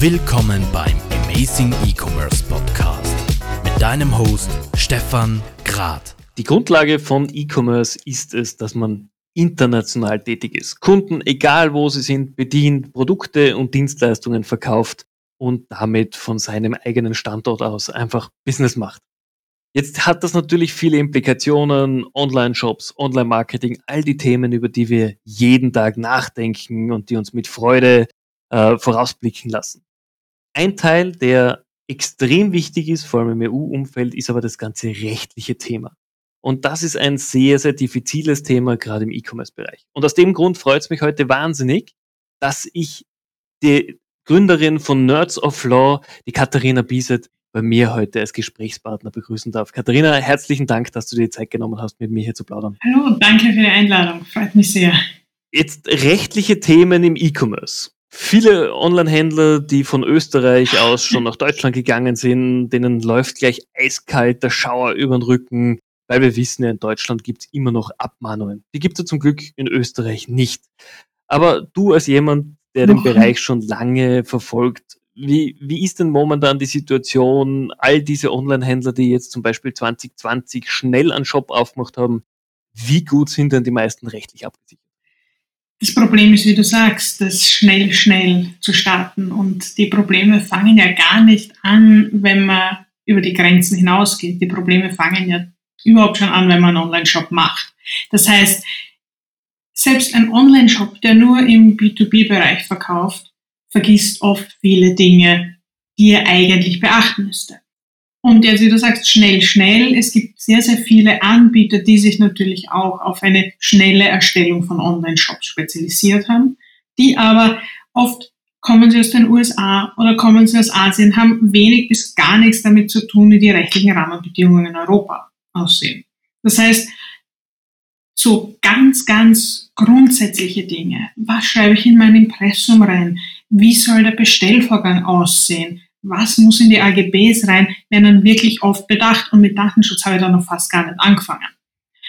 Willkommen beim Amazing E-Commerce Podcast mit deinem Host Stefan Grad. Die Grundlage von E-Commerce ist es, dass man international tätig ist. Kunden, egal wo sie sind, bedient, Produkte und Dienstleistungen verkauft und damit von seinem eigenen Standort aus einfach Business macht. Jetzt hat das natürlich viele Implikationen, Online-Shops, Online-Marketing, all die Themen, über die wir jeden Tag nachdenken und die uns mit Freude äh, vorausblicken lassen. Ein Teil, der extrem wichtig ist, vor allem im EU-Umfeld, ist aber das ganze rechtliche Thema. Und das ist ein sehr, sehr diffiziles Thema, gerade im E-Commerce-Bereich. Und aus dem Grund freut es mich heute wahnsinnig, dass ich die Gründerin von Nerds of Law, die Katharina Bieset, bei mir heute als Gesprächspartner begrüßen darf. Katharina, herzlichen Dank, dass du dir die Zeit genommen hast, mit mir hier zu plaudern. Hallo, danke für die Einladung. Freut mich sehr. Jetzt rechtliche Themen im E-Commerce. Viele Online-Händler, die von Österreich aus schon nach Deutschland gegangen sind, denen läuft gleich eiskalt der Schauer über den Rücken, weil wir wissen ja, in Deutschland gibt es immer noch Abmahnungen. Die gibt es zum Glück in Österreich nicht. Aber du als jemand, der den Bereich schon lange verfolgt, wie, wie ist denn momentan die Situation, all diese Online-Händler, die jetzt zum Beispiel 2020 schnell einen Shop aufgemacht haben, wie gut sind denn die meisten rechtlich abgesichert? Das Problem ist, wie du sagst, das schnell, schnell zu starten. Und die Probleme fangen ja gar nicht an, wenn man über die Grenzen hinausgeht. Die Probleme fangen ja überhaupt schon an, wenn man einen Online-Shop macht. Das heißt, selbst ein Online-Shop, der nur im B2B-Bereich verkauft, vergisst oft viele Dinge, die er eigentlich beachten müsste. Und jetzt, wie du sagst, schnell, schnell. Es gibt sehr, sehr viele Anbieter, die sich natürlich auch auf eine schnelle Erstellung von Online-Shops spezialisiert haben, die aber oft kommen sie aus den USA oder kommen sie aus Asien, haben wenig bis gar nichts damit zu tun, wie die rechtlichen Rahmenbedingungen in Europa aussehen. Das heißt, so ganz, ganz grundsätzliche Dinge. Was schreibe ich in mein Impressum rein? Wie soll der Bestellvorgang aussehen? Was muss in die AGBs rein? Werden dann wirklich oft bedacht und mit Datenschutz habe ich da noch fast gar nicht angefangen.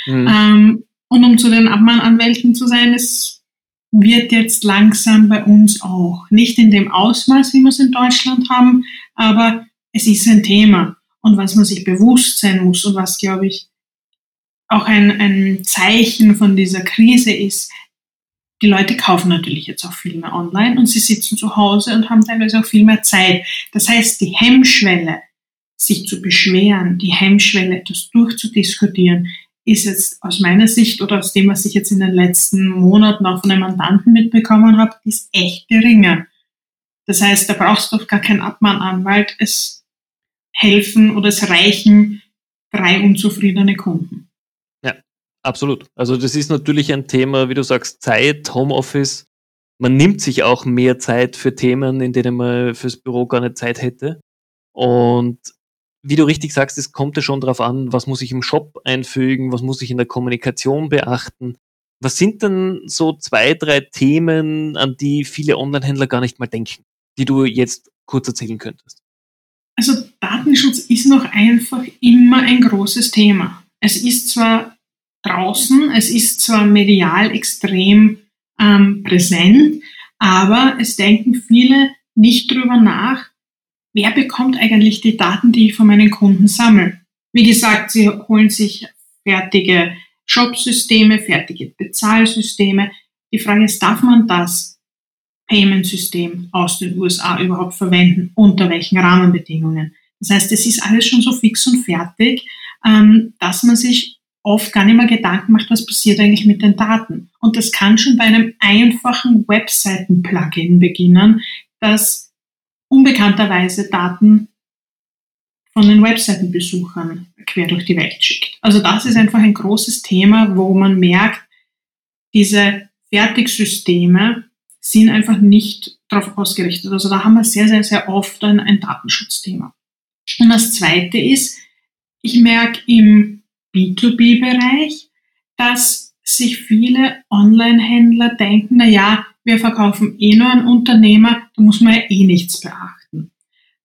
Mhm. Ähm, und um zu den Abmahnanwälten zu sein, es wird jetzt langsam bei uns auch. Nicht in dem Ausmaß, wie wir es in Deutschland haben, aber es ist ein Thema. Und was man sich bewusst sein muss und was, glaube ich, auch ein, ein Zeichen von dieser Krise ist, die Leute kaufen natürlich jetzt auch viel mehr online und sie sitzen zu Hause und haben teilweise auch viel mehr Zeit. Das heißt, die Hemmschwelle, sich zu beschweren, die Hemmschwelle, etwas durchzudiskutieren, ist jetzt aus meiner Sicht oder aus dem, was ich jetzt in den letzten Monaten auch von einem Mandanten mitbekommen habe, ist echt geringer. Das heißt, da brauchst du gar keinen Abmahnanwalt. Es helfen oder es reichen drei unzufriedene Kunden. Absolut. Also das ist natürlich ein Thema, wie du sagst, Zeit, Homeoffice. Man nimmt sich auch mehr Zeit für Themen, in denen man fürs Büro gar nicht Zeit hätte. Und wie du richtig sagst, es kommt ja schon darauf an, was muss ich im Shop einfügen, was muss ich in der Kommunikation beachten. Was sind denn so zwei, drei Themen, an die viele Online-Händler gar nicht mal denken, die du jetzt kurz erzählen könntest? Also Datenschutz ist noch einfach immer ein großes Thema. Es ist zwar draußen. Es ist zwar medial extrem ähm, präsent, aber es denken viele nicht drüber nach, wer bekommt eigentlich die Daten, die ich von meinen Kunden sammle. Wie gesagt, sie holen sich fertige Shop-Systeme, fertige Bezahlsysteme. Die Frage ist, darf man das Payment-System aus den USA überhaupt verwenden? Unter welchen Rahmenbedingungen? Das heißt, es ist alles schon so fix und fertig, ähm, dass man sich oft gar nicht mehr Gedanken macht, was passiert eigentlich mit den Daten. Und das kann schon bei einem einfachen Webseiten-Plugin beginnen, das unbekannterweise Daten von den Webseitenbesuchern quer durch die Welt schickt. Also das ist einfach ein großes Thema, wo man merkt, diese Fertigsysteme sind einfach nicht darauf ausgerichtet. Also da haben wir sehr, sehr, sehr oft ein, ein Datenschutzthema. Und das Zweite ist, ich merke im B2B-Bereich, dass sich viele Online-Händler denken, na ja, wir verkaufen eh nur an Unternehmer, da muss man ja eh nichts beachten.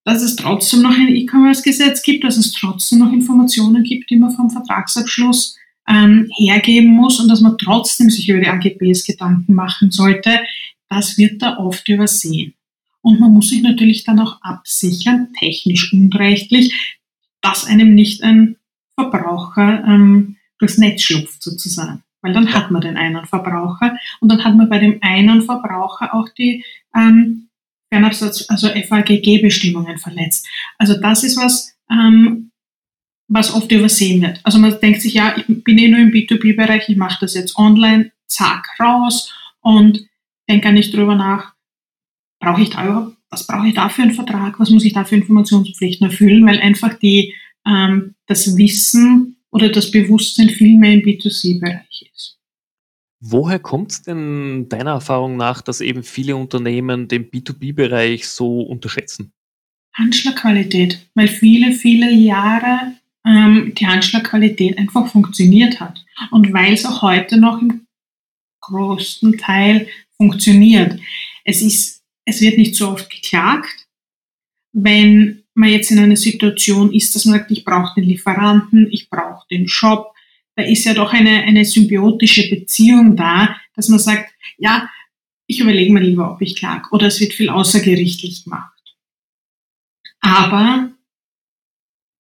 Dass es trotzdem noch ein E-Commerce-Gesetz gibt, dass es trotzdem noch Informationen gibt, die man vom Vertragsabschluss ähm, hergeben muss und dass man trotzdem sich über die AGBs Gedanken machen sollte, das wird da oft übersehen. Und man muss sich natürlich dann auch absichern, technisch und rechtlich, dass einem nicht ein Verbraucher ähm, durchs Netz schlupft sozusagen. Weil dann hat man den einen Verbraucher und dann hat man bei dem einen Verbraucher auch die ähm, Fernabsatz, also FAGG-Bestimmungen verletzt. Also das ist was, ähm, was oft übersehen wird. Also man denkt sich, ja, ich bin eh nur im B2B-Bereich, ich mache das jetzt online, zack, raus und denke gar nicht drüber nach, brauche ich da überhaupt, was brauche ich da für einen Vertrag, was muss ich da für Informationspflichten erfüllen, weil einfach die, ähm, das Wissen oder das Bewusstsein viel mehr im B2C-Bereich ist. Woher kommt es denn deiner Erfahrung nach, dass eben viele Unternehmen den B2B-Bereich so unterschätzen? Handschlagqualität, weil viele, viele Jahre ähm, die Handschlagqualität einfach funktioniert hat. Und weil es auch heute noch im größten Teil funktioniert. Es ist, es wird nicht so oft geklagt. Wenn man jetzt in einer Situation ist, dass man sagt, ich brauche den Lieferanten, ich brauche den Shop, da ist ja doch eine, eine symbiotische Beziehung da, dass man sagt, ja, ich überlege mir lieber, ob ich klage. Oder es wird viel außergerichtlich gemacht. Aber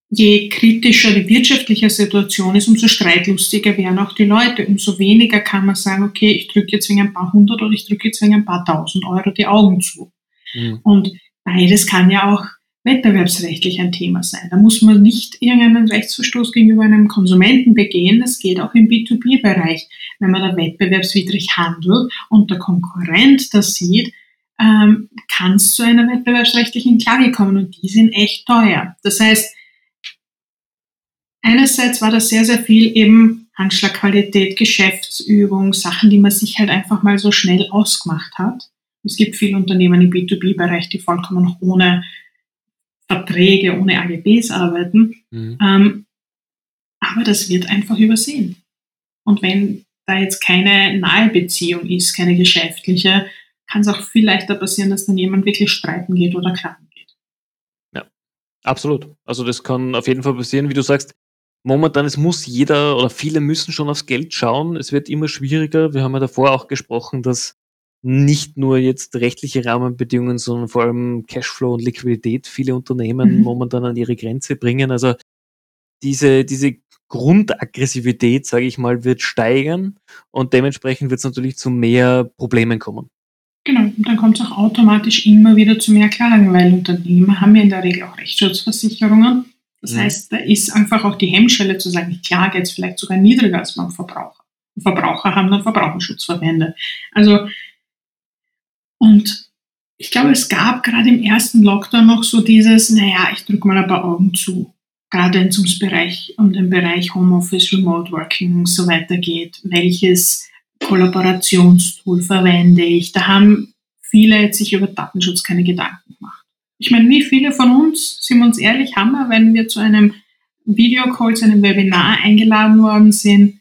je kritischer die wirtschaftliche Situation ist, umso streitlustiger werden auch die Leute. Umso weniger kann man sagen, okay, ich drücke jetzt wegen ein paar hundert oder ich drücke jetzt wegen ein paar tausend Euro die Augen zu. Mhm. Und beides kann ja auch wettbewerbsrechtlich ein Thema sein. Da muss man nicht irgendeinen Rechtsverstoß gegenüber einem Konsumenten begehen. Das geht auch im B2B-Bereich. Wenn man da wettbewerbswidrig handelt und der Konkurrent das sieht, ähm, kann es zu einer wettbewerbsrechtlichen Klage kommen und die sind echt teuer. Das heißt, einerseits war das sehr, sehr viel eben Handschlagqualität, Geschäftsübung, Sachen, die man sich halt einfach mal so schnell ausgemacht hat. Es gibt viele Unternehmen im B2B-Bereich, die vollkommen ohne Verträge ohne AGBs arbeiten. Mhm. Ähm, aber das wird einfach übersehen. Und wenn da jetzt keine nahe Beziehung ist, keine geschäftliche, kann es auch viel leichter passieren, dass dann jemand wirklich streiten geht oder klagen geht. Ja, absolut. Also das kann auf jeden Fall passieren, wie du sagst. Momentan, es muss jeder oder viele müssen schon aufs Geld schauen. Es wird immer schwieriger. Wir haben ja davor auch gesprochen, dass nicht nur jetzt rechtliche Rahmenbedingungen, sondern vor allem Cashflow und Liquidität viele Unternehmen mhm. momentan an ihre Grenze bringen. Also diese, diese Grundaggressivität, sage ich mal, wird steigern und dementsprechend wird es natürlich zu mehr Problemen kommen. Genau, und dann kommt es auch automatisch immer wieder zu mehr Klagen, weil Unternehmen haben ja in der Regel auch Rechtsschutzversicherungen. Das mhm. heißt, da ist einfach auch die Hemmschwelle zu sagen, ich klage jetzt vielleicht sogar niedriger als beim Verbraucher. Verbraucher haben dann Verbraucherschutzverbände. Also und ich glaube, es gab gerade im ersten Lockdown noch so dieses, naja, ich drücke mal ein paar Augen zu. Gerade wenn es ums Bereich, um den Bereich Homeoffice, Remote Working und so weiter geht. Welches Kollaborationstool verwende ich? Da haben viele sich über Datenschutz keine Gedanken gemacht. Ich meine, wie viele von uns, sind wir uns ehrlich, haben wir, wenn wir zu einem Videocall, zu einem Webinar eingeladen worden sind,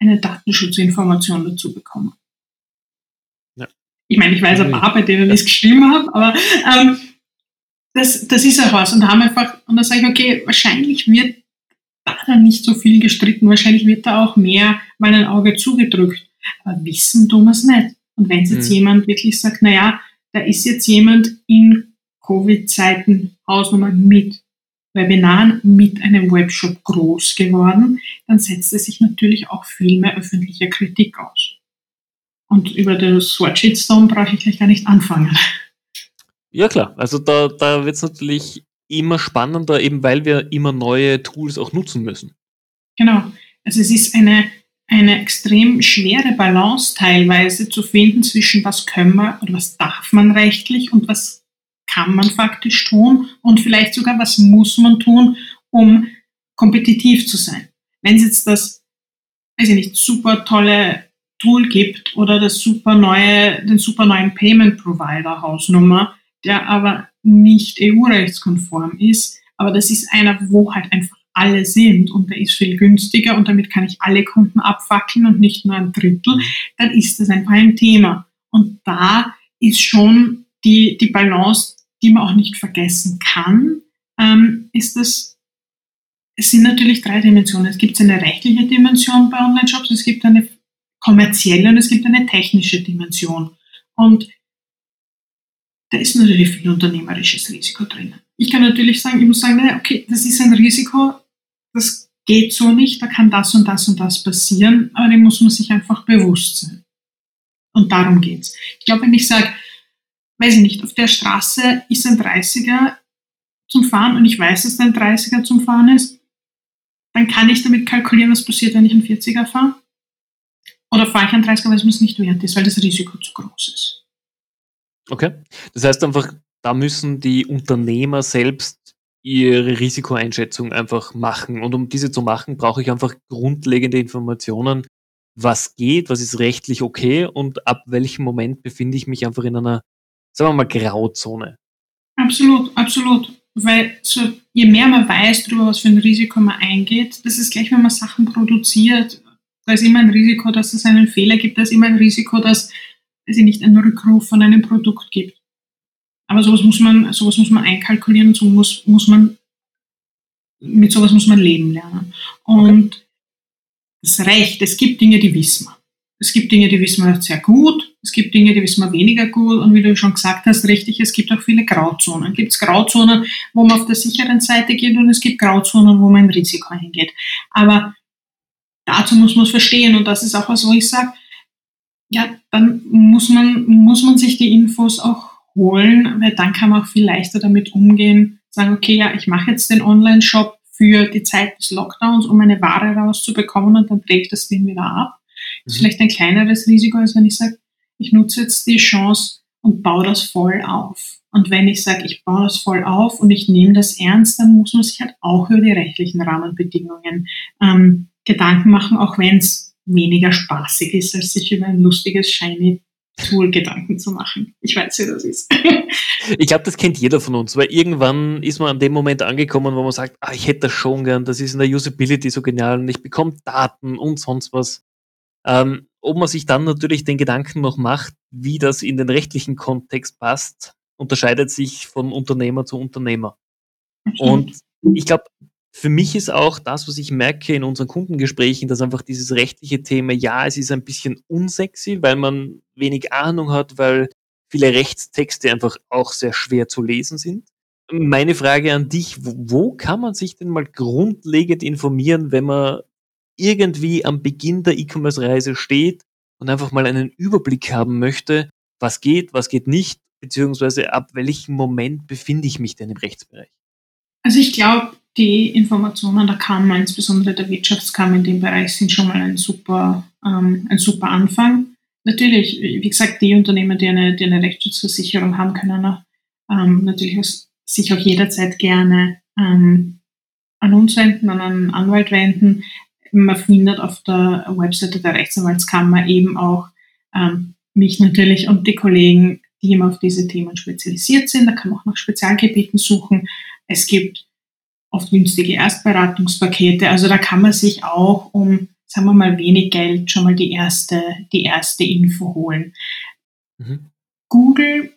eine Datenschutzinformation dazu bekommen? Ich meine, ich weiß ein paar, bei denen ich es geschrieben habe, aber ähm, das, das ist auch was. Und da haben einfach, und da sage ich, okay, wahrscheinlich wird da dann nicht so viel gestritten, wahrscheinlich wird da auch mehr mal ein Auge zugedrückt. Aber wissen tun wir es nicht. Und wenn jetzt mhm. jemand wirklich sagt, naja, da ist jetzt jemand in Covid-Zeiten Hausnummer mit Webinaren mit einem Webshop groß geworden, dann setzt es sich natürlich auch viel mehr öffentliche Kritik aus. Und über das Wort Shitstorm brauche ich gleich gar nicht anfangen. Ja klar, also da, da wird es natürlich immer spannender, eben weil wir immer neue Tools auch nutzen müssen. Genau. Also es ist eine, eine extrem schwere Balance teilweise zu finden zwischen was können wir oder was darf man rechtlich und was kann man faktisch tun und vielleicht sogar was muss man tun, um kompetitiv zu sein. Wenn es jetzt das, weiß ich nicht, super tolle Tool gibt oder das super neue, den super neuen Payment Provider Hausnummer, der aber nicht EU-rechtskonform ist. Aber das ist einer, wo halt einfach alle sind und der ist viel günstiger und damit kann ich alle Kunden abfackeln und nicht nur ein Drittel, dann ist das einfach ein Thema. Und da ist schon die, die Balance, die man auch nicht vergessen kann, ähm, ist das, es sind natürlich drei Dimensionen. Es gibt eine rechtliche Dimension bei Online-Shops, es gibt eine kommerzielle und es gibt eine technische Dimension. Und da ist natürlich viel unternehmerisches Risiko drin. Ich kann natürlich sagen, ich muss sagen, naja, okay, das ist ein Risiko, das geht so nicht, da kann das und das und das passieren, aber dem muss man sich einfach bewusst sein. Und darum geht's. Ich glaube, wenn ich sage, weiß ich nicht, auf der Straße ist ein 30er zum Fahren und ich weiß, dass ein 30er zum Fahren ist, dann kann ich damit kalkulieren, was passiert, wenn ich einen 40er fahre. Oder fahre ich einen 30er, weil es mir nicht wert ist, weil das Risiko zu groß ist. Okay. Das heißt einfach, da müssen die Unternehmer selbst ihre Risikoeinschätzung einfach machen. Und um diese zu machen, brauche ich einfach grundlegende Informationen, was geht, was ist rechtlich okay und ab welchem Moment befinde ich mich einfach in einer, sagen wir mal, Grauzone. Absolut, absolut. Weil so, je mehr man weiß darüber, was für ein Risiko man eingeht, das ist gleich, wenn man Sachen produziert, da ist immer ein Risiko, dass es einen Fehler gibt, da ist immer ein Risiko, dass es nicht einen Rückruf von einem Produkt gibt. Aber sowas muss man, sowas muss man einkalkulieren so muss, muss man, mit sowas muss man leben lernen. Und das Recht, es gibt Dinge, die wissen wir. Es gibt Dinge, die wissen wir sehr gut, es gibt Dinge, die wissen wir weniger gut und wie du schon gesagt hast, richtig, es gibt auch viele Grauzonen. Es gibt Grauzonen, wo man auf der sicheren Seite geht und es gibt Grauzonen, wo man ein Risiko hingeht. Aber dazu muss man es verstehen und das ist auch was, wo ich sage, ja, dann muss man, muss man sich die Infos auch holen, weil dann kann man auch viel leichter damit umgehen, sagen, okay, ja, ich mache jetzt den Online-Shop für die Zeit des Lockdowns, um meine Ware rauszubekommen und dann trägt das Ding wieder ab. Das ist mhm. vielleicht ein kleineres Risiko, als wenn ich sage, ich nutze jetzt die Chance und baue das voll auf. Und wenn ich sage, ich baue das voll auf und ich nehme das ernst, dann muss man sich halt auch über die rechtlichen Rahmenbedingungen ähm, Gedanken machen, auch wenn es weniger spaßig ist, als sich über ein lustiges, shiny Tool Gedanken zu machen. Ich weiß, wie das ist. ich glaube, das kennt jeder von uns, weil irgendwann ist man an dem Moment angekommen, wo man sagt, ah, ich hätte das schon gern, das ist in der Usability so genial und ich bekomme Daten und sonst was. Ähm, ob man sich dann natürlich den Gedanken noch macht, wie das in den rechtlichen Kontext passt, unterscheidet sich von Unternehmer zu Unternehmer. Und ich glaube, für mich ist auch das, was ich merke in unseren Kundengesprächen, dass einfach dieses rechtliche Thema, ja, es ist ein bisschen unsexy, weil man wenig Ahnung hat, weil viele Rechtstexte einfach auch sehr schwer zu lesen sind. Meine Frage an dich, wo kann man sich denn mal grundlegend informieren, wenn man irgendwie am Beginn der E-Commerce-Reise steht und einfach mal einen Überblick haben möchte, was geht, was geht nicht, beziehungsweise ab welchem Moment befinde ich mich denn im Rechtsbereich? Also ich glaube, die Informationen der Kammer, insbesondere der Wirtschaftskammer in dem Bereich, sind schon mal ein super, ähm, ein super Anfang. Natürlich, wie gesagt, die Unternehmen, die eine, die eine Rechtsschutzversicherung haben, können auch, ähm, natürlich sich auch jederzeit gerne ähm, an uns wenden, an einen Anwalt wenden. Man findet auf der Webseite der Rechtsanwaltskammer eben auch ähm, mich natürlich und die Kollegen, die immer auf diese Themen spezialisiert sind. Da kann man auch nach Spezialgebieten suchen. Es gibt oft günstige Erstberatungspakete. Also da kann man sich auch um, sagen wir mal, wenig Geld schon mal die erste, die erste Info holen. Mhm. Google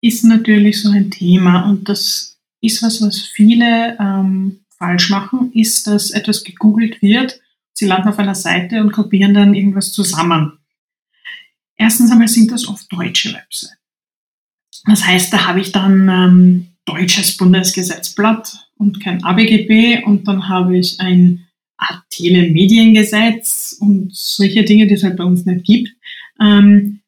ist natürlich so ein Thema und das ist was, was viele ähm, falsch machen, ist, dass etwas gegoogelt wird, sie landen auf einer Seite und kopieren dann irgendwas zusammen. Erstens einmal sind das oft deutsche Websites. Das heißt, da habe ich dann ähm, deutsches Bundesgesetzblatt und kein ABGB und dann habe ich ein Telemediengesetz und solche Dinge, die es halt bei uns nicht gibt. Ähm,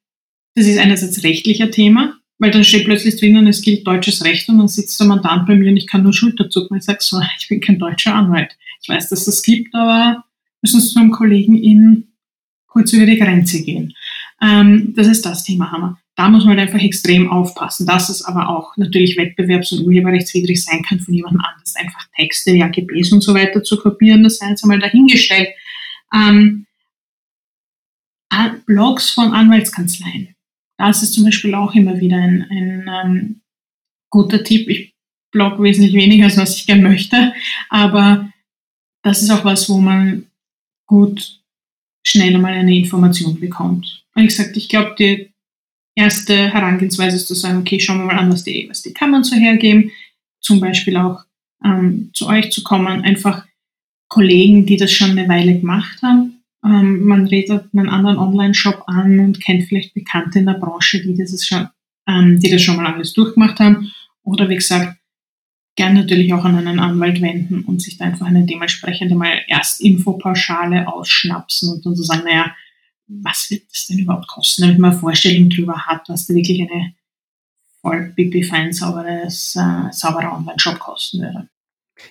das ist einerseits rechtlicher Thema, weil dann steht plötzlich drinnen, es gilt deutsches Recht und dann sitzt der Mandant bei mir und ich kann nur Schulterzucken und ich sage so, ich bin kein deutscher Anwalt. Ich weiß, dass das gibt, aber müssen zu einem Kollegen in kurz über die Grenze gehen. Ähm, das ist das Thema Hammer. Da muss man halt einfach extrem aufpassen, dass es aber auch natürlich wettbewerbs- und urheberrechtswidrig sein kann, von jemandem anders einfach Texte, ja, AGBs und so weiter zu kopieren. Das sei jetzt einmal dahingestellt. Ähm, Blogs von Anwaltskanzleien. Das ist zum Beispiel auch immer wieder ein, ein ähm, guter Tipp. Ich blog wesentlich weniger, als was ich gerne möchte, aber das ist auch was, wo man gut schnell einmal eine Information bekommt. Und ich gesagt, ich glaube, die erste Herangehensweise ist zu sagen, okay, schauen wir mal an, was die, was die Kammern so hergeben. Zum Beispiel auch ähm, zu euch zu kommen, einfach Kollegen, die das schon eine Weile gemacht haben. Ähm, man redet einen anderen Online-Shop an und kennt vielleicht Bekannte in der Branche, die dieses schon ähm, die das schon mal alles durchgemacht haben. Oder wie gesagt, gern natürlich auch an einen Anwalt wenden und sich da einfach eine dementsprechende mal erst Infopauschale ausschnapsen und dann so sagen, naja, was wird das denn überhaupt kosten, damit man eine Vorstellung darüber hat, was da wirklich eine voll sauberes, äh, sauberer Online-Shop kosten würde.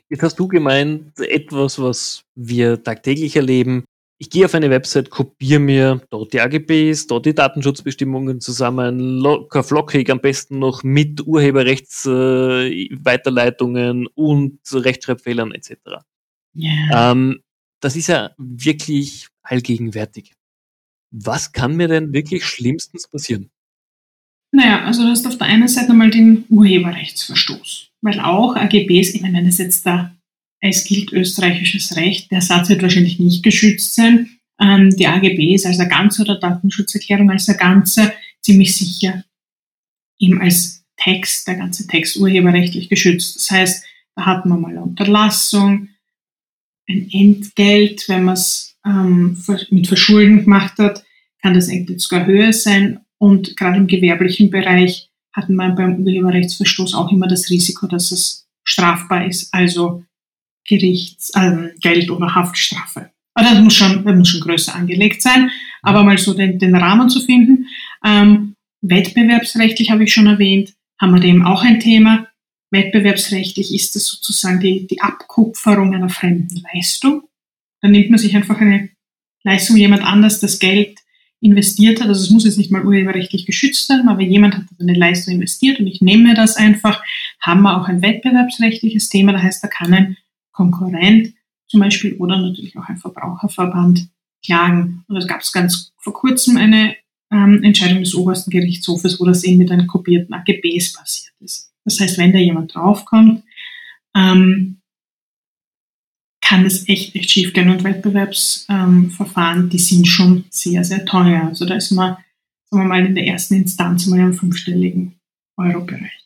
Jetzt hast du gemeint, etwas, was wir tagtäglich erleben. Ich gehe auf eine Website, kopiere mir dort die AGBs, dort die Datenschutzbestimmungen zusammen, locker flockig, am besten noch mit Urheberrechtsweiterleitungen äh, und Rechtschreibfehlern etc. Yeah. Ähm, das ist ja wirklich allgegenwärtig. Was kann mir denn wirklich schlimmstens passieren? Naja, also du hast auf der einen Seite mal den Urheberrechtsverstoß, weil auch AGBs, ich meine, das jetzt da, es gilt österreichisches Recht, der Satz wird wahrscheinlich nicht geschützt sein. Ähm, die AGBs als eine ganze oder Datenschutzerklärung als eine ganze ziemlich sicher eben als Text, der ganze Text urheberrechtlich geschützt. Das heißt, da hat man mal eine Unterlassung, ein Entgelt, wenn man es ähm, mit Verschulden gemacht hat, kann das Entgelt sogar höher sein und gerade im gewerblichen Bereich hatten wir beim Urheberrechtsverstoß auch immer das Risiko, dass es strafbar ist, also Gerichts, äh, Geld oder Haftstrafe. Aber das muss schon, das muss schon größer angelegt sein. Aber mal so den, den Rahmen zu finden. Ähm, wettbewerbsrechtlich habe ich schon erwähnt, haben wir dem auch ein Thema. Wettbewerbsrechtlich ist das sozusagen die, die Abkupferung einer fremden Leistung. Dann nimmt man sich einfach eine Leistung jemand anders das Geld investiert hat. Also es muss jetzt nicht mal urheberrechtlich geschützt sein, aber jemand hat eine Leistung investiert und ich nehme mir das einfach, haben wir auch ein wettbewerbsrechtliches Thema. Das heißt, da kann ein Konkurrent zum Beispiel oder natürlich auch ein Verbraucherverband klagen. Und es gab es ganz vor kurzem eine ähm, Entscheidung des obersten Gerichtshofes, wo das eben mit einem kopierten AGBs passiert ist. Das heißt, wenn da jemand draufkommt, ähm, kann es echt, echt schief gehen. Und Wettbewerbsverfahren, ähm, die sind schon sehr, sehr teuer. Also da ist man, sagen wir mal, in der ersten Instanz mal im fünfstelligen Euro-Bereich.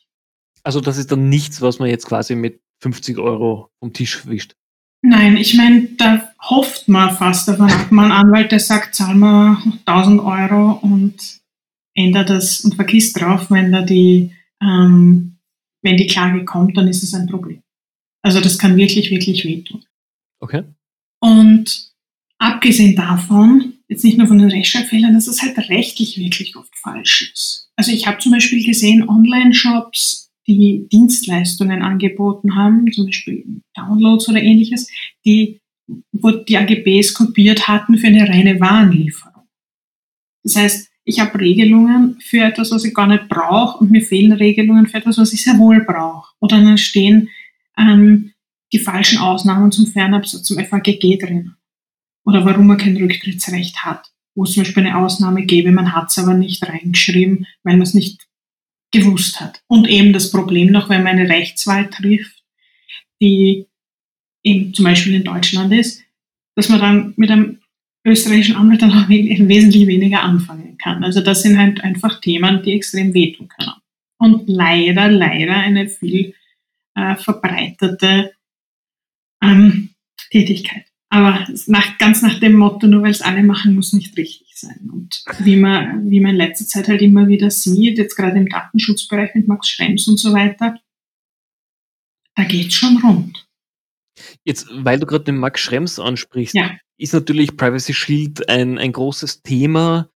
Also das ist dann nichts, was man jetzt quasi mit 50 Euro vom Tisch wischt. Nein, ich meine, da hofft man fast. Da hat man einen Anwalt, der sagt, zahl mal 1000 Euro und ändert das und vergisst drauf, wenn da die, ähm, wenn die Klage kommt, dann ist es ein Problem. Also das kann wirklich, wirklich wehtun. Okay. Und abgesehen davon, jetzt nicht nur von den Rechtschreibfehlern, dass es halt rechtlich wirklich oft falsch ist. Also ich habe zum Beispiel gesehen, Online-Shops, die Dienstleistungen angeboten haben, zum Beispiel Downloads oder ähnliches, die, wo die AGBs kopiert hatten für eine reine Warenlieferung. Das heißt, ich habe Regelungen für etwas, was ich gar nicht brauche und mir fehlen Regelungen für etwas, was ich sehr wohl brauche. Oder dann stehen ähm, die falschen Ausnahmen zum Fernabsatz, zum FAGG drin. Oder warum man kein Rücktrittsrecht hat. Wo es zum Beispiel eine Ausnahme gäbe, man hat es aber nicht reingeschrieben, weil man es nicht gewusst hat. Und eben das Problem noch, wenn man eine Rechtswahl trifft, die eben zum Beispiel in Deutschland ist, dass man dann mit einem österreichischen Anwalt dann auch wesentlich weniger anfangen kann. Also das sind halt einfach Themen, die extrem wehtun können. Und leider, leider eine viel äh, verbreitete ähm, Tätigkeit. Aber nach, ganz nach dem Motto, nur weil es alle machen, muss nicht richtig sein. Und wie man, wie man in letzter Zeit halt immer wieder sieht, jetzt gerade im Datenschutzbereich mit Max Schrems und so weiter, da geht's schon rund. Jetzt, weil du gerade den Max Schrems ansprichst, ja. ist natürlich Privacy Shield ein, ein großes Thema,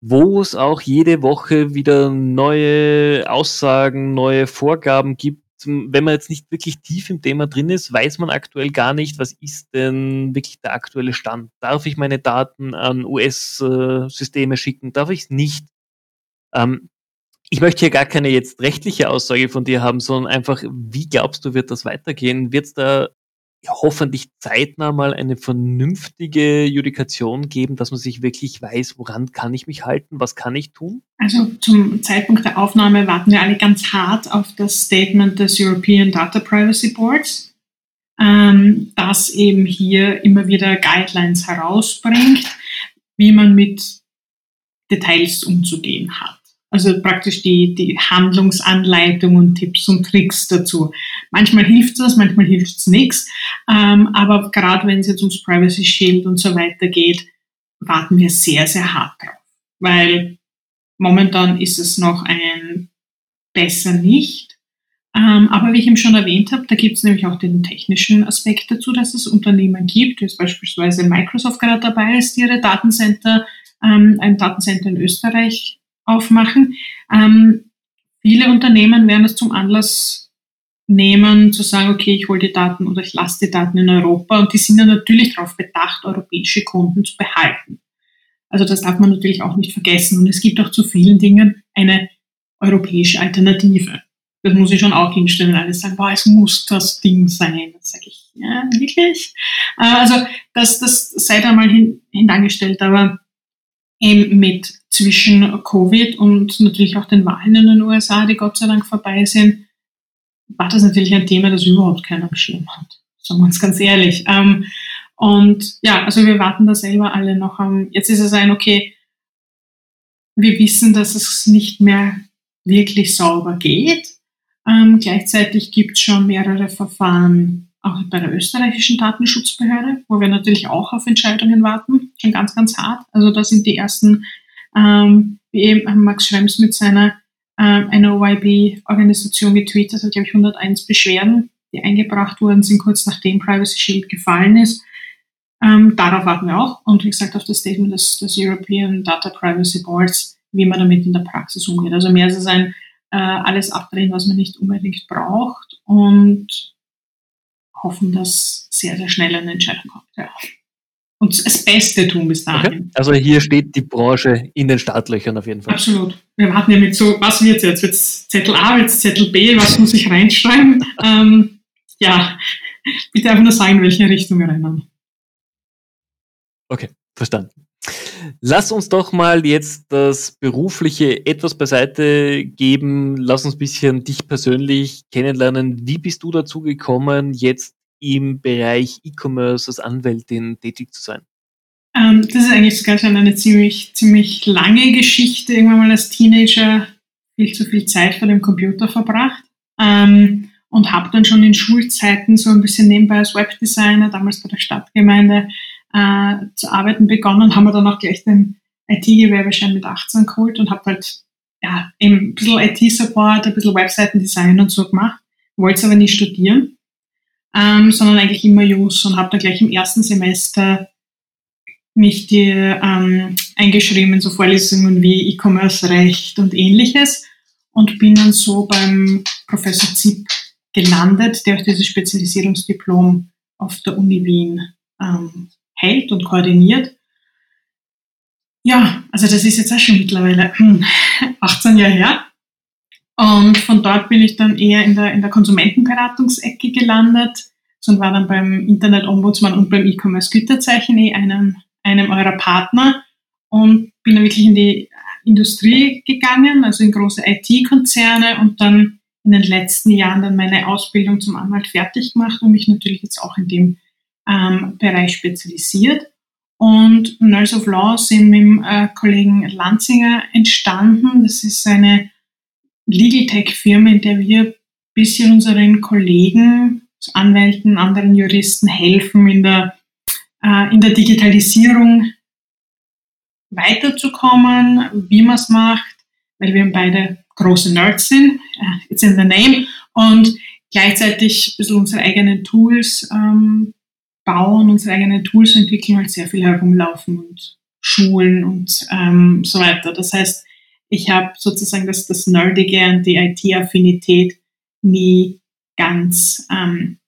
wo es auch jede Woche wieder neue Aussagen, neue Vorgaben gibt, wenn man jetzt nicht wirklich tief im Thema drin ist, weiß man aktuell gar nicht, was ist denn wirklich der aktuelle Stand. Darf ich meine Daten an US-Systeme schicken? Darf ich es nicht? Ähm, ich möchte hier gar keine jetzt rechtliche Aussage von dir haben, sondern einfach, wie glaubst du, wird das weitergehen? Wird es da hoffentlich zeitnah mal eine vernünftige Judikation geben, dass man sich wirklich weiß, woran kann ich mich halten, was kann ich tun? Also zum Zeitpunkt der Aufnahme warten wir alle ganz hart auf das Statement des European Data Privacy Boards, ähm, das eben hier immer wieder Guidelines herausbringt, wie man mit Details umzugehen hat. Also praktisch die, die Handlungsanleitung und Tipps und Tricks dazu. Manchmal hilft es, manchmal hilft es nichts. Ähm, aber gerade wenn es jetzt ums Privacy Shield und so weiter geht, warten wir sehr, sehr hart drauf. Weil momentan ist es noch ein besser nicht. Ähm, aber wie ich eben schon erwähnt habe, da gibt es nämlich auch den technischen Aspekt dazu, dass es Unternehmen gibt, wie es beispielsweise Microsoft gerade dabei ist, ihre Datencenter, ähm, ein Datencenter in Österreich aufmachen. Ähm, viele Unternehmen werden es zum Anlass nehmen, zu sagen, okay, ich hole die Daten oder ich lasse die Daten in Europa und die sind ja natürlich darauf bedacht, europäische Kunden zu behalten. Also das darf man natürlich auch nicht vergessen. Und es gibt auch zu vielen Dingen eine europäische Alternative. Das muss ich schon auch hinstellen. Alle sagen, boah, es muss das Ding sein. Das sage ich, ja, wirklich? Äh, also das, das sei da mal hin, hinangestellt. Aber eben mit zwischen Covid und natürlich auch den Wahlen in den USA, die Gott sei Dank vorbei sind, war das natürlich ein Thema, das überhaupt keiner am hat. Sagen wir uns ganz ehrlich. Ähm, und ja, also wir warten da selber alle noch am, jetzt ist es ein, okay, wir wissen, dass es nicht mehr wirklich sauber geht. Ähm, gleichzeitig gibt es schon mehrere Verfahren, auch bei der österreichischen Datenschutzbehörde, wo wir natürlich auch auf Entscheidungen warten, schon ganz, ganz hart. Also da sind die ersten, ähm, wie eben Max Schrems mit seiner ähm, NOYB-Organisation getweetet hat, glaube ich, 101 Beschwerden, die eingebracht worden sind, kurz nachdem Privacy Shield gefallen ist. Ähm, darauf warten wir auch und wie gesagt auf das Statement des, des European Data Privacy Boards, wie man damit in der Praxis umgeht. Also mehr ist es ein äh, alles abdrehen, was man nicht unbedingt braucht und hoffen, dass sehr, sehr schnell eine Entscheidung kommt. Ja. Und das Beste tun bis dahin. Okay. Also hier steht die Branche in den Startlöchern auf jeden Fall. Absolut. Wir warten ja mit so, was wird jetzt? Wird es Zettel A, wird es Zettel B, was muss ich reinschreiben? ähm, ja, bitte einfach nur sagen, in welche Richtung wir rennen. Okay, verstanden. Lass uns doch mal jetzt das Berufliche etwas beiseite geben. Lass uns ein bisschen dich persönlich kennenlernen. Wie bist du dazu gekommen, jetzt im Bereich E-Commerce als Anwältin tätig zu sein? Ähm, das ist eigentlich sogar schon eine ziemlich, ziemlich lange Geschichte. Irgendwann mal als Teenager viel zu viel Zeit vor dem Computer verbracht ähm, und habe dann schon in Schulzeiten so ein bisschen nebenbei als Webdesigner, damals bei der Stadtgemeinde, äh, zu arbeiten begonnen, haben wir dann auch gleich den IT-Gewerbeschein mit 18 geholt und habe halt ja, eben ein bisschen IT-Support, ein bisschen Webseitendesign und so gemacht, wollte es aber nicht studieren, ähm, sondern eigentlich immer Jus und habe dann gleich im ersten Semester mich die, ähm, eingeschrieben in so Vorlesungen wie E-Commerce-Recht und ähnliches und bin dann so beim Professor Zipp gelandet, der auch dieses Spezialisierungsdiplom auf der Uni Wien ähm, hält und koordiniert. Ja, also das ist jetzt auch schon mittlerweile 18 hm, Jahre her. Und von dort bin ich dann eher in der, in der Konsumentenberatungsecke gelandet und war dann beim Internet-Ombudsmann und beim E-Commerce Güterzeichen eh einem, einem eurer Partner und bin dann wirklich in die Industrie gegangen, also in große IT-Konzerne und dann in den letzten Jahren dann meine Ausbildung zum Anwalt fertig gemacht und mich natürlich jetzt auch in dem ähm, Bereich spezialisiert. Und Nurse of Law sind mit dem äh, Kollegen Lanzinger entstanden. Das ist eine Legal Tech Firma, in der wir ein bisschen unseren Kollegen, Anwälten, anderen Juristen helfen, in der, äh, in der Digitalisierung weiterzukommen, wie man es macht, weil wir beide große Nerds sind, uh, it's in the name, und gleichzeitig ein bisschen unsere eigenen Tools ähm, bauen, unsere eigenen Tools entwickeln, halt sehr viel herumlaufen und schulen und ähm, so weiter. Das heißt, ich habe sozusagen das, das Nerdige und die IT-Affinität nie ganz ähm,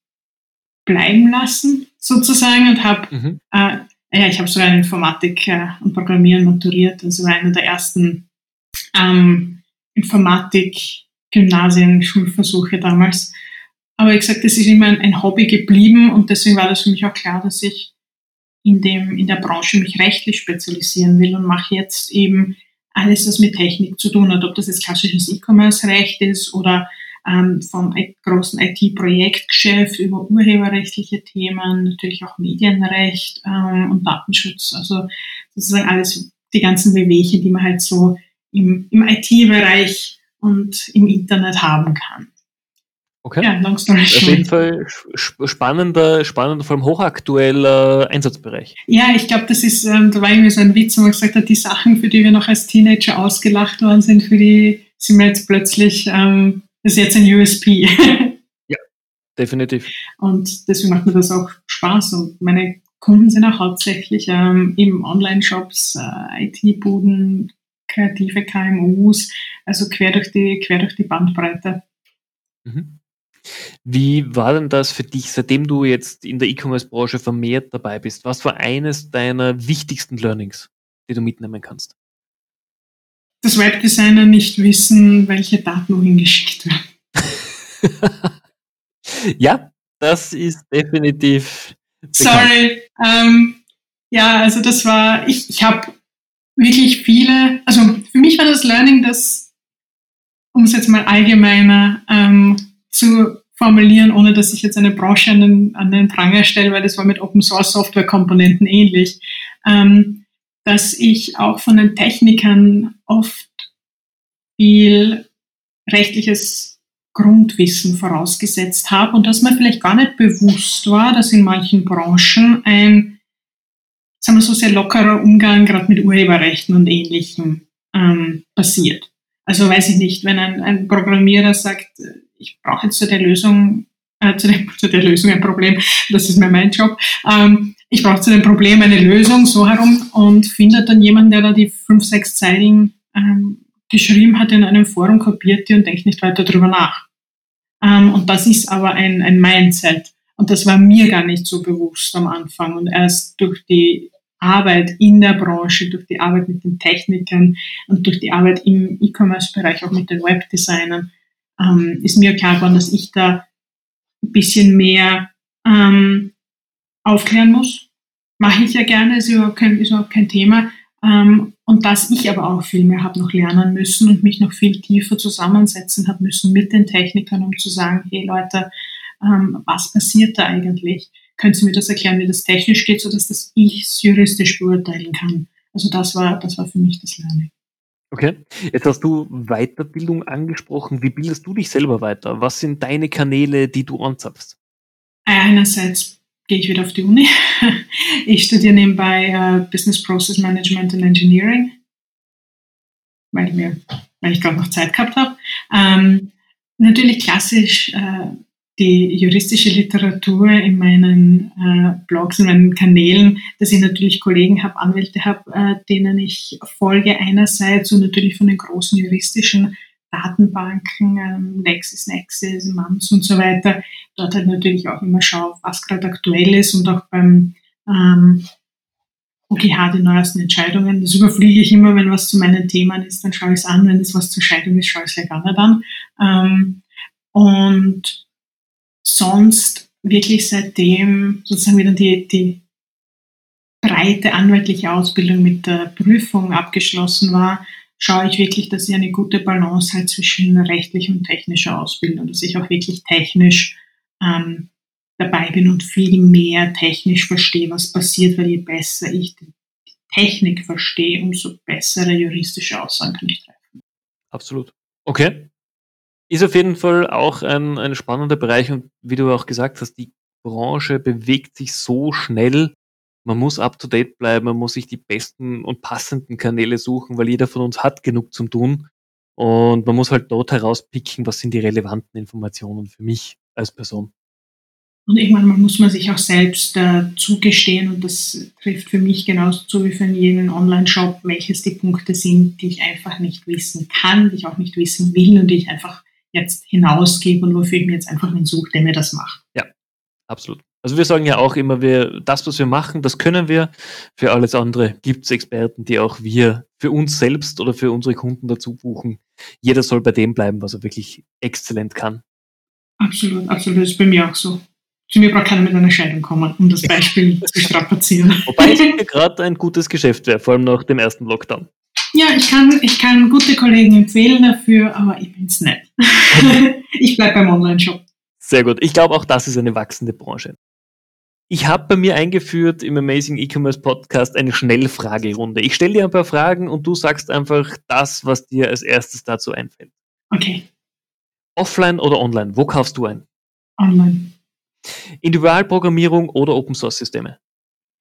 bleiben lassen, sozusagen, und habe, mhm. äh, ja, ich habe sogar in Informatik äh, und Programmieren maturiert, also war einer der ersten ähm, Informatik-Gymnasien-Schulversuche damals. Aber wie gesagt, das ist immer ein Hobby geblieben und deswegen war das für mich auch klar, dass ich in, dem, in der Branche mich rechtlich spezialisieren will und mache jetzt eben alles, was mit Technik zu tun hat, ob das jetzt klassisches E-Commerce-Recht ist oder ähm, vom großen IT-Projektgeschäft über urheberrechtliche Themen, natürlich auch Medienrecht ähm, und Datenschutz, also sozusagen alles, die ganzen Wehwehchen, die man halt so im, im IT-Bereich und im Internet haben kann. Okay. Ja, long story short. Auf jeden Fall spannender, spannender, vor allem hochaktueller Einsatzbereich. Ja, ich glaube, das ist, ähm, da war irgendwie so ein Witz, wo man gesagt hat, die Sachen, für die wir noch als Teenager ausgelacht worden sind, für die sind wir jetzt plötzlich, ähm, das ist jetzt ein USP. ja, definitiv. Und deswegen macht mir das auch Spaß. Und meine Kunden sind auch hauptsächlich ähm, im Online-Shops, äh, IT-Buden, kreative KMUs, also quer durch die, quer durch die Bandbreite. Mhm. Wie war denn das für dich, seitdem du jetzt in der E-Commerce-Branche vermehrt dabei bist? Was war eines deiner wichtigsten Learnings, die du mitnehmen kannst? Dass Webdesigner nicht wissen, welche Daten wohin geschickt werden. ja, das ist definitiv. Bekannt. Sorry. Ähm, ja, also das war, ich, ich habe wirklich viele, also für mich war das Learning, dass, um es jetzt mal allgemeiner ähm, zu formulieren, ohne dass ich jetzt eine Branche an den, an den Pranger stelle, weil das war mit Open Source Software Komponenten ähnlich, ähm, dass ich auch von den Technikern oft viel rechtliches Grundwissen vorausgesetzt habe und dass mir vielleicht gar nicht bewusst war, dass in manchen Branchen ein, sagen wir so, sehr lockerer Umgang gerade mit Urheberrechten und Ähnlichem ähm, passiert. Also weiß ich nicht, wenn ein, ein Programmierer sagt, ich brauche jetzt zu der Lösung, äh, zu, dem, zu der Lösung ein Problem, das ist mir mein Job. Ähm, ich brauche zu dem Problem eine Lösung, so herum, und findet dann jemanden, der da die fünf, sechs Zeilen ähm, geschrieben hat in einem Forum, kopiert die und denkt nicht weiter drüber nach. Ähm, und das ist aber ein, ein Mindset. Und das war mir gar nicht so bewusst am Anfang. Und erst durch die Arbeit in der Branche, durch die Arbeit mit den Technikern und durch die Arbeit im E-Commerce-Bereich, auch mit den Webdesignern, ähm, ist mir klar geworden, dass ich da ein bisschen mehr ähm, aufklären muss. Mache ich ja gerne, ist überhaupt kein, ist überhaupt kein Thema. Ähm, und dass ich aber auch viel mehr habe noch lernen müssen und mich noch viel tiefer zusammensetzen habe müssen mit den Technikern, um zu sagen, hey Leute, ähm, was passiert da eigentlich? Können Sie mir das erklären, wie das technisch geht, sodass das ich juristisch beurteilen kann? Also das war, das war für mich das Lernen. Okay. Jetzt hast du Weiterbildung angesprochen. Wie bildest du dich selber weiter? Was sind deine Kanäle, die du anzapfst? Einerseits gehe ich wieder auf die Uni. Ich studiere nebenbei uh, Business Process Management and Engineering, weil, mir, ich gerade noch Zeit gehabt habe. Ähm, natürlich klassisch äh, die juristische Literatur in meinen äh, Blogs, in meinen Kanälen, dass ich natürlich Kollegen habe, Anwälte habe, äh, denen ich folge einerseits und natürlich von den großen juristischen Datenbanken, ähm, LexisNexis, MAMS und so weiter, dort halt natürlich auch immer schaue, was gerade aktuell ist und auch beim ähm, OGH die neuesten Entscheidungen. Das überfliege ich immer, wenn was zu meinen Themen ist, dann schaue ich es an. Wenn es was zur Scheidung ist, schaue ich es ja gar nicht an. Ähm, und sonst wirklich seitdem sozusagen wieder die, die breite anwaltliche Ausbildung mit der Prüfung abgeschlossen war, schaue ich wirklich, dass ich eine gute Balance halt zwischen rechtlicher und technischer Ausbildung, dass ich auch wirklich technisch ähm, dabei bin und viel mehr technisch verstehe, was passiert, weil je besser ich die Technik verstehe, umso bessere juristische Aussagen kann ich treffen. Absolut. Okay. Ist auf jeden Fall auch ein, ein spannender Bereich und wie du auch gesagt hast, die Branche bewegt sich so schnell. Man muss up to date bleiben, man muss sich die besten und passenden Kanäle suchen, weil jeder von uns hat genug zum tun. Und man muss halt dort herauspicken, was sind die relevanten Informationen für mich als Person. Und irgendwann mal muss man sich auch selbst äh, zugestehen, und das trifft für mich genauso zu wie für jeden Online-Shop, welches die Punkte sind, die ich einfach nicht wissen kann, die ich auch nicht wissen will und die ich einfach jetzt hinausgebe und wofür ich mir jetzt einfach einen suche, der mir das macht. Ja, absolut. Also wir sagen ja auch immer, wir, das, was wir machen, das können wir. Für alles andere gibt es Experten, die auch wir für uns selbst oder für unsere Kunden dazu buchen. Jeder soll bei dem bleiben, was er wirklich exzellent kann. Absolut, absolut. Das ist bei mir auch so. Zu mir braucht keiner mit einer Scheidung kommen, um das Beispiel zu strapazieren. Wobei es gerade ein gutes Geschäft wäre, vor allem nach dem ersten Lockdown. Ja, ich kann, ich kann gute Kollegen empfehlen dafür, aber ich bin es nicht. ich bleibe beim Online-Shop. Sehr gut. Ich glaube, auch das ist eine wachsende Branche. Ich habe bei mir eingeführt im Amazing E-Commerce Podcast eine Schnellfragerunde. Ich stelle dir ein paar Fragen und du sagst einfach das, was dir als erstes dazu einfällt. Okay. Offline oder online? Wo kaufst du ein? Online. Individualprogrammierung oder Open Source Systeme?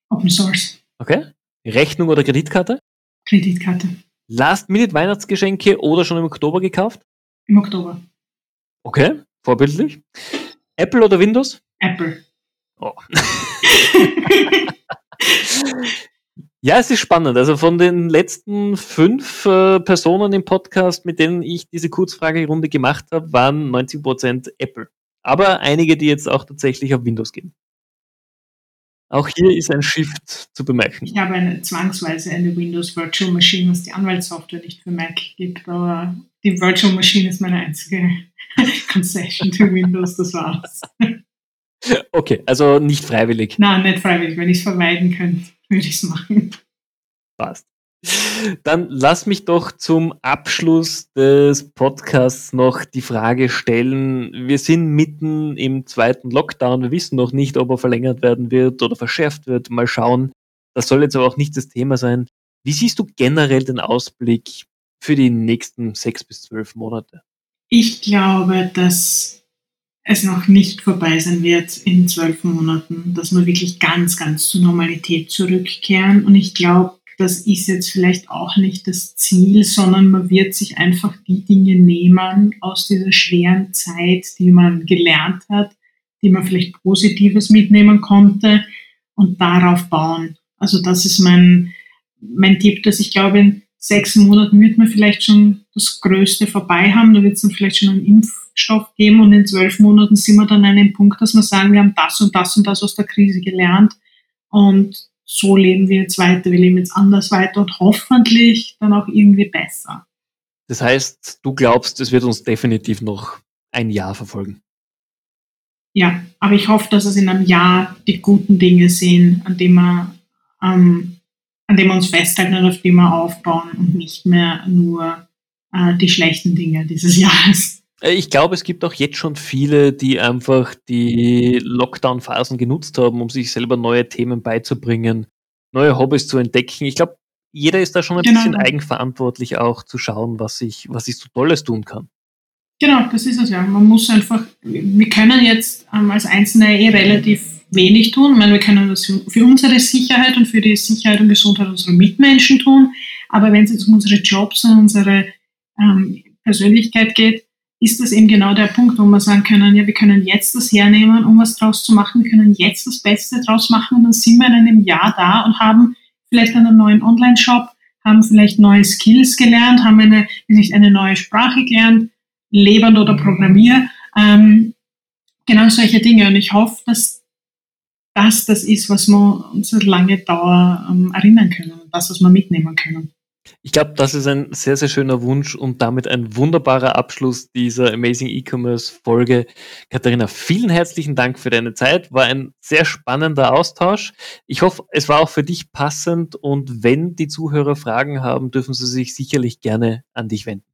Open Source. Okay. Rechnung oder Kreditkarte? Kreditkarte. Last-Minute-Weihnachtsgeschenke oder schon im Oktober gekauft? Im Oktober. Okay, vorbildlich. Apple oder Windows? Apple. Oh. ja, es ist spannend. Also von den letzten fünf äh, Personen im Podcast, mit denen ich diese Kurzfragerunde gemacht habe, waren 90% Apple. Aber einige, die jetzt auch tatsächlich auf Windows gehen. Auch hier ist ein Shift zu bemerken. Ich habe eine, zwangsweise eine Windows Virtual Machine, was die Anwaltssoftware nicht für Mac gibt, aber die Virtual Machine ist meine einzige Concession to Windows, das war's. Okay, also nicht freiwillig. Nein, nicht freiwillig. Wenn ich es vermeiden könnte, würde ich es machen. Passt. Dann lass mich doch zum Abschluss des Podcasts noch die Frage stellen. Wir sind mitten im zweiten Lockdown. Wir wissen noch nicht, ob er verlängert werden wird oder verschärft wird. Mal schauen. Das soll jetzt aber auch nicht das Thema sein. Wie siehst du generell den Ausblick für die nächsten sechs bis zwölf Monate? Ich glaube, dass es noch nicht vorbei sein wird in zwölf Monaten, dass wir wirklich ganz, ganz zur Normalität zurückkehren. Und ich glaube, das ist jetzt vielleicht auch nicht das Ziel, sondern man wird sich einfach die Dinge nehmen aus dieser schweren Zeit, die man gelernt hat, die man vielleicht Positives mitnehmen konnte und darauf bauen. Also das ist mein, mein Tipp, dass ich glaube, sechs Monaten wird man vielleicht schon das Größte vorbei haben. Da wird es dann vielleicht schon einen Impfstoff geben und in zwölf Monaten sind wir dann an einem Punkt, dass wir sagen, wir haben das und das und das aus der Krise gelernt und so leben wir jetzt weiter. Wir leben jetzt anders weiter und hoffentlich dann auch irgendwie besser. Das heißt, du glaubst, es wird uns definitiv noch ein Jahr verfolgen. Ja, aber ich hoffe, dass es in einem Jahr die guten Dinge sehen, an denen wir ähm, an dem wir uns festhalten und auf dem wir aufbauen und nicht mehr nur äh, die schlechten Dinge dieses Jahres. Äh, ich glaube, es gibt auch jetzt schon viele, die einfach die Lockdown-Phasen genutzt haben, um sich selber neue Themen beizubringen, neue Hobbys zu entdecken. Ich glaube, jeder ist da schon ein genau. bisschen eigenverantwortlich auch zu schauen, was ich, was ich so Tolles tun kann. Genau, das ist es ja. Man muss einfach, wir können jetzt ähm, als Einzelne eh relativ wenig tun. Ich meine, wir können das für unsere Sicherheit und für die Sicherheit und Gesundheit unserer Mitmenschen tun. Aber wenn es jetzt um unsere Jobs und unsere ähm, Persönlichkeit geht, ist das eben genau der Punkt, wo wir sagen können, ja, wir können jetzt das hernehmen, um was draus zu machen. Wir können jetzt das Beste draus machen und dann sind wir in einem Jahr da und haben vielleicht einen neuen Online-Shop, haben vielleicht neue Skills gelernt, haben eine, nicht eine neue Sprache gelernt, lebend oder Programmier. Ähm, genau solche Dinge. Und ich hoffe, dass das das ist, was wir uns lange Dauer ähm, erinnern können und das, was wir mitnehmen können. Ich glaube, das ist ein sehr, sehr schöner Wunsch und damit ein wunderbarer Abschluss dieser Amazing E-Commerce Folge. Katharina, vielen herzlichen Dank für deine Zeit. War ein sehr spannender Austausch. Ich hoffe, es war auch für dich passend und wenn die Zuhörer Fragen haben, dürfen sie sich sicherlich gerne an dich wenden.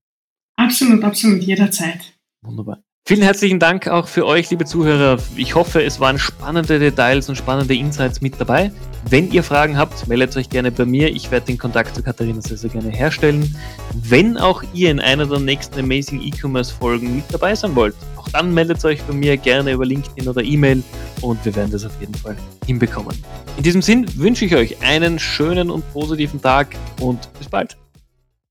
Absolut, absolut, jederzeit. Wunderbar. Vielen herzlichen Dank auch für euch, liebe Zuhörer. Ich hoffe, es waren spannende Details und spannende Insights mit dabei. Wenn ihr Fragen habt, meldet euch gerne bei mir. Ich werde den Kontakt zu Katharina sehr, sehr gerne herstellen. Wenn auch ihr in einer der nächsten Amazing E-Commerce Folgen mit dabei sein wollt, auch dann meldet euch bei mir gerne über LinkedIn oder E-Mail und wir werden das auf jeden Fall hinbekommen. In diesem Sinn wünsche ich euch einen schönen und positiven Tag und bis bald.